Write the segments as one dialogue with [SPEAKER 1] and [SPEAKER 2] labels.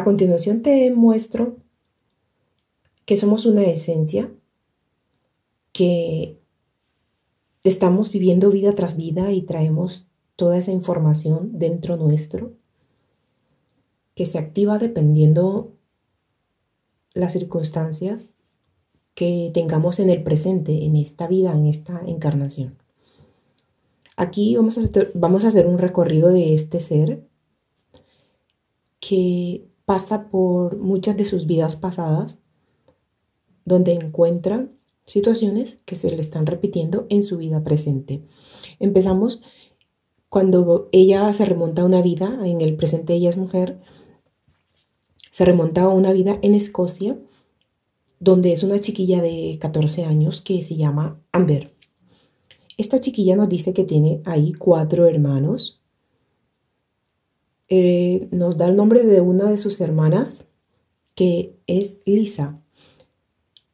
[SPEAKER 1] A continuación te muestro que somos una esencia, que estamos viviendo vida tras vida y traemos toda esa información dentro nuestro, que se activa dependiendo las circunstancias que tengamos en el presente, en esta vida, en esta encarnación. Aquí vamos a, hacer, vamos a hacer un recorrido de este ser que pasa por muchas de sus vidas pasadas, donde encuentra situaciones que se le están repitiendo en su vida presente. Empezamos cuando ella se remonta a una vida, en el presente ella es mujer, se remonta a una vida en Escocia, donde es una chiquilla de 14 años que se llama Amber. Esta chiquilla nos dice que tiene ahí cuatro hermanos. Eh, nos da el nombre de una de sus hermanas, que es Lisa,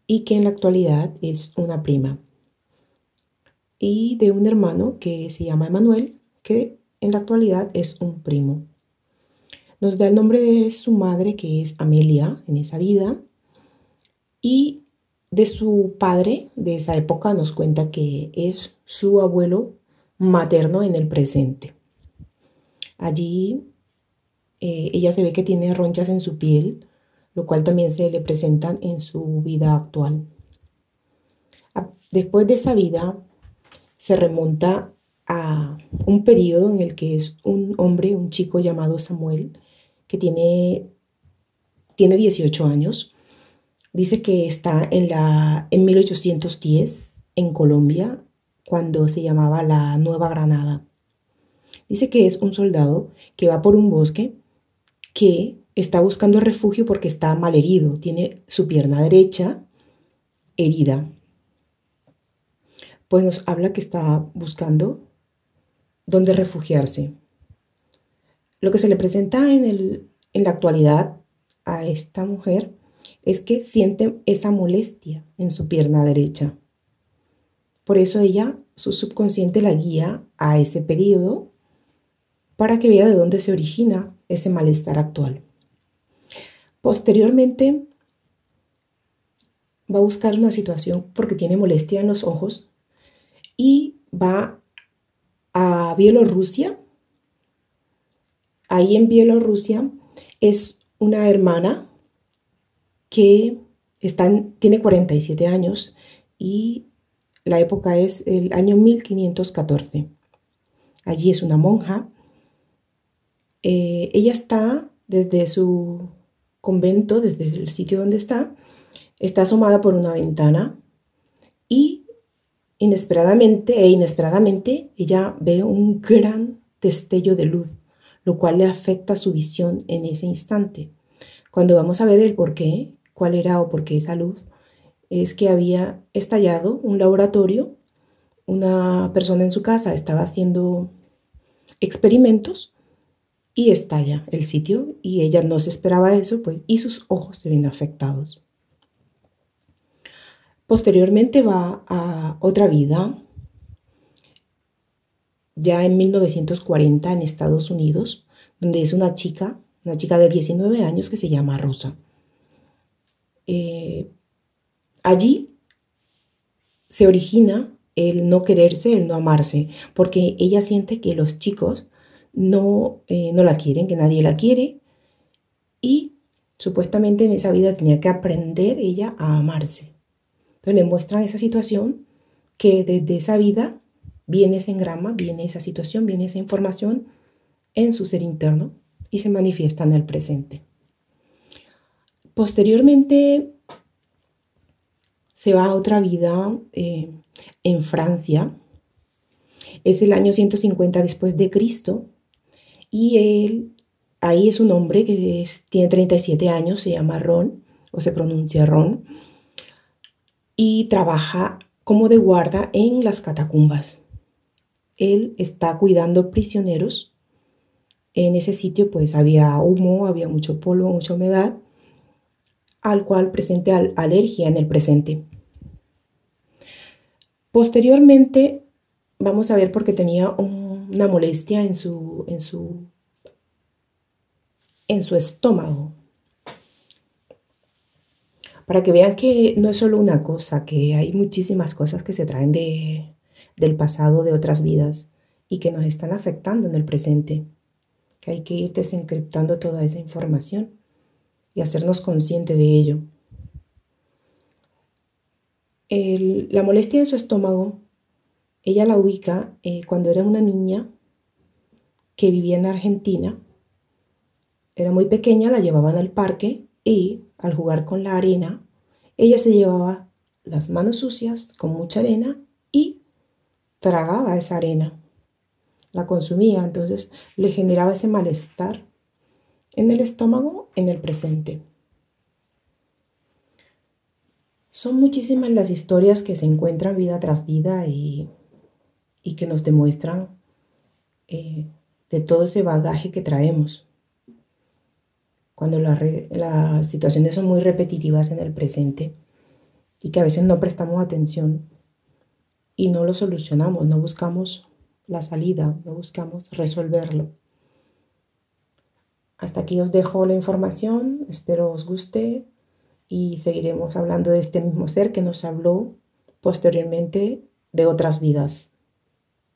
[SPEAKER 1] y que en la actualidad es una prima. Y de un hermano que se llama Emanuel, que en la actualidad es un primo. Nos da el nombre de su madre, que es Amelia, en esa vida. Y de su padre de esa época nos cuenta que es su abuelo materno en el presente. Allí eh, ella se ve que tiene ronchas en su piel, lo cual también se le presentan en su vida actual. Después de esa vida se remonta a un periodo en el que es un hombre, un chico llamado Samuel, que tiene, tiene 18 años. Dice que está en, la, en 1810 en Colombia, cuando se llamaba la Nueva Granada. Dice que es un soldado que va por un bosque que está buscando refugio porque está malherido, tiene su pierna derecha herida. Pues nos habla que está buscando dónde refugiarse. Lo que se le presenta en, el, en la actualidad a esta mujer es que siente esa molestia en su pierna derecha. Por eso ella, su subconsciente la guía a ese periodo para que vea de dónde se origina ese malestar actual. Posteriormente va a buscar una situación porque tiene molestia en los ojos y va a Bielorrusia ahí en Bielorrusia es una hermana que tiene 47 años y la época es el año 1514. Allí es una monja. Eh, ella está desde su convento, desde el sitio donde está, está asomada por una ventana y inesperadamente e inesperadamente ella ve un gran destello de luz lo cual le afecta su visión en ese instante. Cuando vamos a ver el por qué, cuál era o por qué esa luz, es que había estallado un laboratorio, una persona en su casa estaba haciendo experimentos y estalla el sitio y ella no se esperaba eso, pues y sus ojos se ven afectados. Posteriormente va a otra vida, ya en 1940 en Estados Unidos, donde es una chica, una chica de 19 años que se llama Rosa. Eh, allí se origina el no quererse, el no amarse, porque ella siente que los chicos no, eh, no la quieren, que nadie la quiere, y supuestamente en esa vida tenía que aprender ella a amarse. Entonces le muestran esa situación que desde esa vida viene ese engrama, viene esa situación, viene esa información en su ser interno y se manifiesta en el presente. Posteriormente se va a otra vida eh, en Francia. Es el año 150 después de Cristo y él, ahí es un hombre que tiene 37 años, se llama Ron o se pronuncia Ron y trabaja como de guarda en las catacumbas él está cuidando prisioneros. En ese sitio pues había humo, había mucho polvo, mucha humedad, al cual presente alergia en el presente. Posteriormente vamos a ver porque tenía una molestia en su, en su, en su estómago. para que vean que no es solo una cosa, que hay muchísimas cosas que se traen de, del pasado, de otras vidas, y que nos están afectando en el presente, que hay que ir desencriptando toda esa información y hacernos consciente de ello. la molestia en su estómago, ella la ubica eh, cuando era una niña que vivía en Argentina. Era muy pequeña, la llevaban al parque y al jugar con la arena, ella se llevaba las manos sucias con mucha arena y tragaba esa arena. La consumía, entonces le generaba ese malestar en el estómago en el presente. Son muchísimas las historias que se encuentran vida tras vida y, que nos demuestran eh, de todo ese bagaje que traemos. Cuando las situaciones son muy repetitivas en el presente y que a veces no prestamos atención y no lo solucionamos, no buscamos la salida, no buscamos resolverlo. Hasta aquí os dejo la información, espero os guste y seguiremos hablando de este mismo ser que nos habló posteriormente de otras vidas.